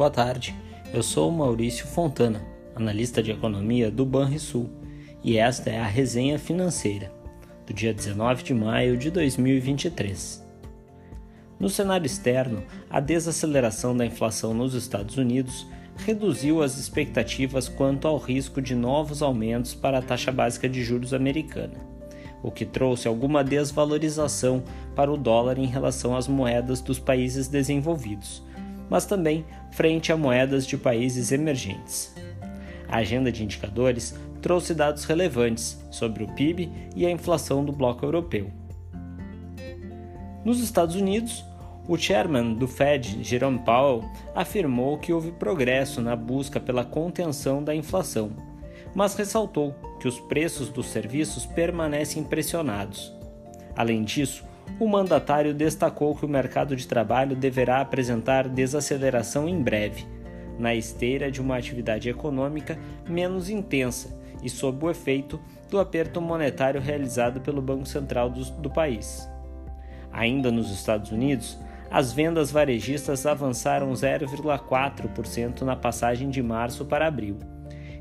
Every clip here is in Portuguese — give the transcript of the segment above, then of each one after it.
Boa tarde, eu sou Maurício Fontana, analista de economia do Banrisul, e esta é a resenha financeira do dia 19 de maio de 2023. No cenário externo, a desaceleração da inflação nos Estados Unidos reduziu as expectativas quanto ao risco de novos aumentos para a taxa básica de juros americana, o que trouxe alguma desvalorização para o dólar em relação às moedas dos países desenvolvidos mas também frente a moedas de países emergentes. A agenda de indicadores trouxe dados relevantes sobre o PIB e a inflação do bloco europeu. Nos Estados Unidos, o chairman do Fed, Jerome Powell, afirmou que houve progresso na busca pela contenção da inflação, mas ressaltou que os preços dos serviços permanecem pressionados. Além disso, o mandatário destacou que o mercado de trabalho deverá apresentar desaceleração em breve, na esteira de uma atividade econômica menos intensa e sob o efeito do aperto monetário realizado pelo Banco Central do, do país. Ainda nos Estados Unidos, as vendas varejistas avançaram 0,4% na passagem de março para abril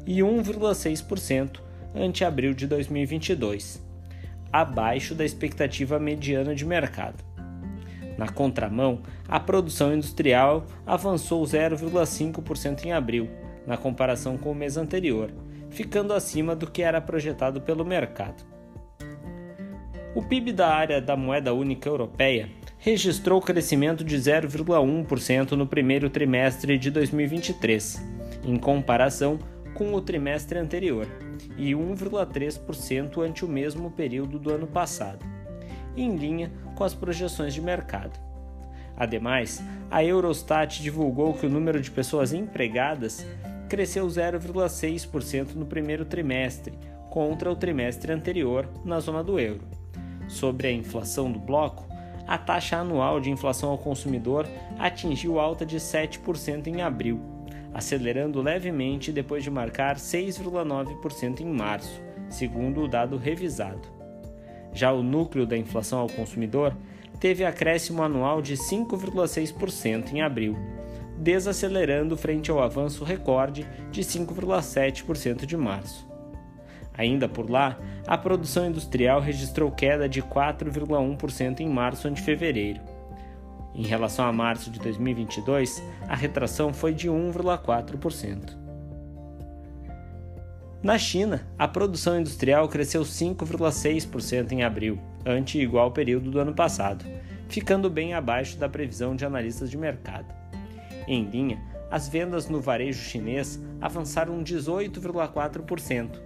e 1,6% ante abril de 2022 abaixo da expectativa mediana de mercado. Na contramão, a produção industrial avançou 0,5% em abril, na comparação com o mês anterior, ficando acima do que era projetado pelo mercado. O PIB da área da moeda única europeia registrou crescimento de 0,1% no primeiro trimestre de 2023, em comparação com o trimestre anterior e 1,3% ante o mesmo período do ano passado, em linha com as projeções de mercado. Ademais, a Eurostat divulgou que o número de pessoas empregadas cresceu 0,6% no primeiro trimestre, contra o trimestre anterior na zona do euro. Sobre a inflação do bloco, a taxa anual de inflação ao consumidor atingiu alta de 7% em abril, acelerando levemente depois de marcar 6,9% em março, segundo o dado revisado. Já o núcleo da inflação ao consumidor teve acréscimo anual de 5,6% em abril, desacelerando frente ao avanço recorde de 5,7% de março. Ainda por lá, a produção industrial registrou queda de 4,1% em março ante fevereiro, em relação a março de 2022, a retração foi de 1,4%. Na China, a produção industrial cresceu 5,6% em abril, ante igual período do ano passado, ficando bem abaixo da previsão de analistas de mercado. Em linha, as vendas no varejo chinês avançaram 18,4%,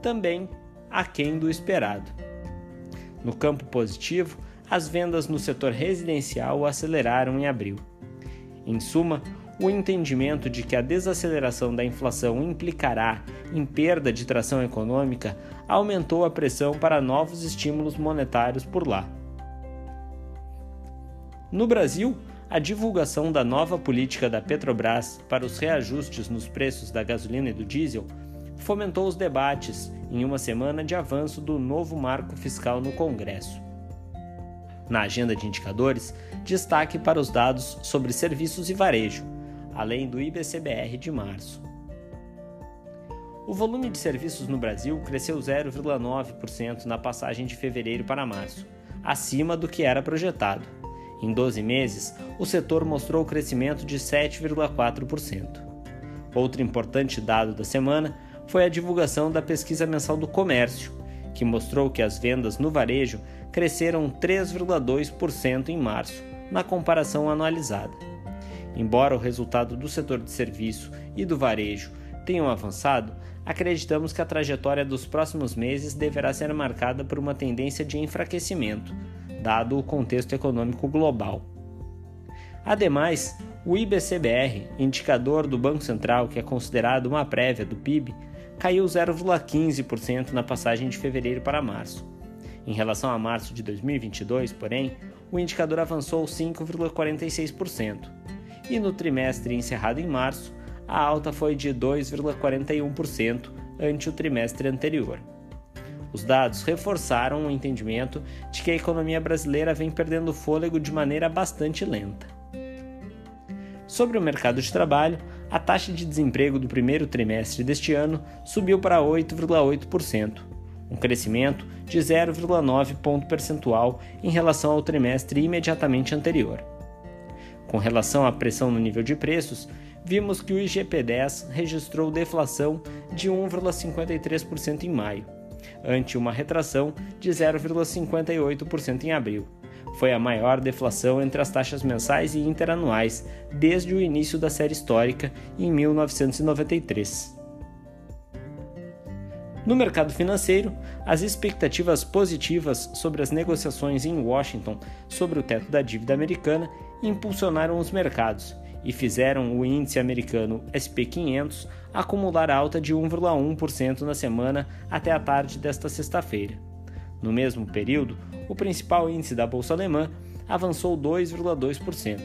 também aquém do esperado. No campo positivo, as vendas no setor residencial aceleraram em abril. Em suma, o entendimento de que a desaceleração da inflação implicará em perda de tração econômica aumentou a pressão para novos estímulos monetários por lá. No Brasil, a divulgação da nova política da Petrobras para os reajustes nos preços da gasolina e do diesel fomentou os debates em uma semana de avanço do novo marco fiscal no Congresso. Na agenda de indicadores, destaque para os dados sobre serviços e varejo, além do IBCBR de março. O volume de serviços no Brasil cresceu 0,9% na passagem de fevereiro para março, acima do que era projetado. Em 12 meses, o setor mostrou crescimento de 7,4%. Outro importante dado da semana foi a divulgação da pesquisa mensal do comércio, que mostrou que as vendas no varejo cresceram 3,2% em março, na comparação anualizada. Embora o resultado do setor de serviço e do varejo tenham avançado, acreditamos que a trajetória dos próximos meses deverá ser marcada por uma tendência de enfraquecimento, dado o contexto econômico global. Ademais, o IBCBR, indicador do Banco Central que é considerado uma prévia do PIB, caiu 0,15% na passagem de fevereiro para março. Em relação a março de 2022, porém, o indicador avançou 5,46%, e no trimestre encerrado em março, a alta foi de 2,41% ante o trimestre anterior. Os dados reforçaram o entendimento de que a economia brasileira vem perdendo fôlego de maneira bastante lenta. Sobre o mercado de trabalho, a taxa de desemprego do primeiro trimestre deste ano subiu para 8,8%, um crescimento de 0,9 ponto percentual em relação ao trimestre imediatamente anterior. Com relação à pressão no nível de preços, vimos que o IGP-10 registrou deflação de 1,53% em maio, ante uma retração de 0,58% em abril. Foi a maior deflação entre as taxas mensais e interanuais desde o início da série histórica em 1993. No mercado financeiro, as expectativas positivas sobre as negociações em Washington sobre o teto da dívida americana impulsionaram os mercados e fizeram o índice americano SP500 acumular alta de 1,1% na semana até a tarde desta sexta-feira. No mesmo período, o principal índice da bolsa alemã avançou 2,2%.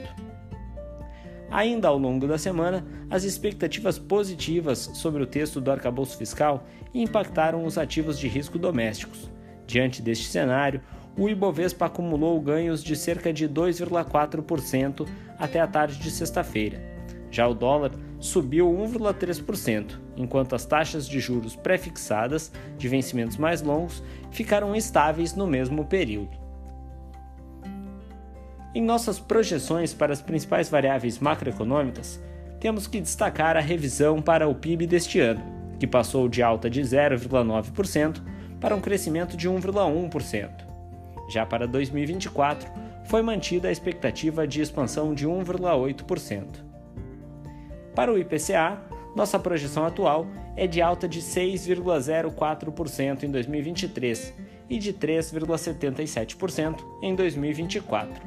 Ainda ao longo da semana, as expectativas positivas sobre o texto do arcabouço fiscal impactaram os ativos de risco domésticos. Diante deste cenário, o Ibovespa acumulou ganhos de cerca de 2,4% até a tarde de sexta-feira. Já o dólar subiu 1,3%, enquanto as taxas de juros pré-fixadas de vencimentos mais longos ficaram estáveis no mesmo período. Em nossas projeções para as principais variáveis macroeconômicas, temos que destacar a revisão para o PIB deste ano, que passou de alta de 0,9% para um crescimento de 1,1%. Já para 2024, foi mantida a expectativa de expansão de 1,8%. Para o IPCA, nossa projeção atual é de alta de 6,04% em 2023 e de 3,77% em 2024.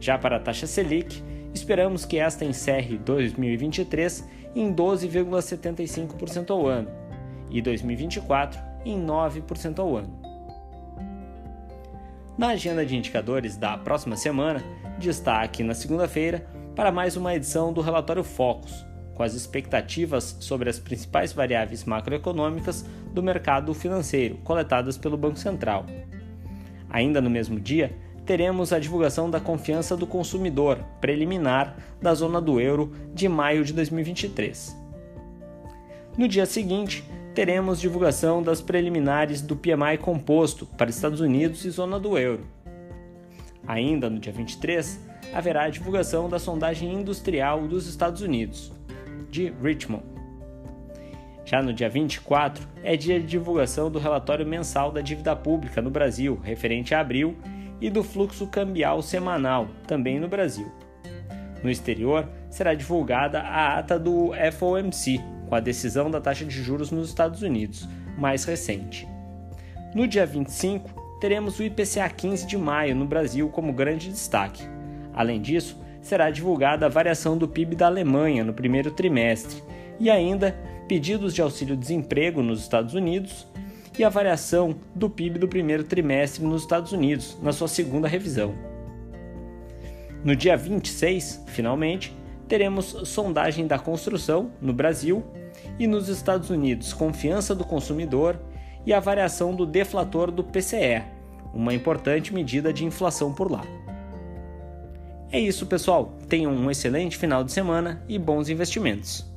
Já para a taxa Selic, esperamos que esta encerre 2023 em 12,75% ao ano e 2024 em 9% ao ano. Na agenda de indicadores da próxima semana, destaque na segunda-feira para mais uma edição do relatório Focus, com as expectativas sobre as principais variáveis macroeconômicas do mercado financeiro coletadas pelo Banco Central. Ainda no mesmo dia, teremos a divulgação da confiança do consumidor preliminar da zona do euro de maio de 2023. No dia seguinte, teremos divulgação das preliminares do PMI composto para Estados Unidos e zona do euro. Ainda no dia 23, haverá a divulgação da sondagem industrial dos Estados Unidos, de Richmond. Já no dia 24, é dia de divulgação do relatório mensal da dívida pública no Brasil, referente a abril, e do fluxo cambial semanal, também no Brasil. No exterior, será divulgada a ata do FOMC, com a decisão da taxa de juros nos Estados Unidos, mais recente. No dia 25, teremos o IPCA 15 de maio no Brasil como grande destaque. Além disso, será divulgada a variação do PIB da Alemanha no primeiro trimestre e ainda pedidos de auxílio-desemprego nos Estados Unidos e a variação do PIB do primeiro trimestre nos Estados Unidos na sua segunda revisão. No dia 26, finalmente, teremos sondagem da construção no Brasil e nos Estados Unidos, confiança do consumidor e a variação do deflator do PCE, uma importante medida de inflação por lá. É isso, pessoal. Tenham um excelente final de semana e bons investimentos.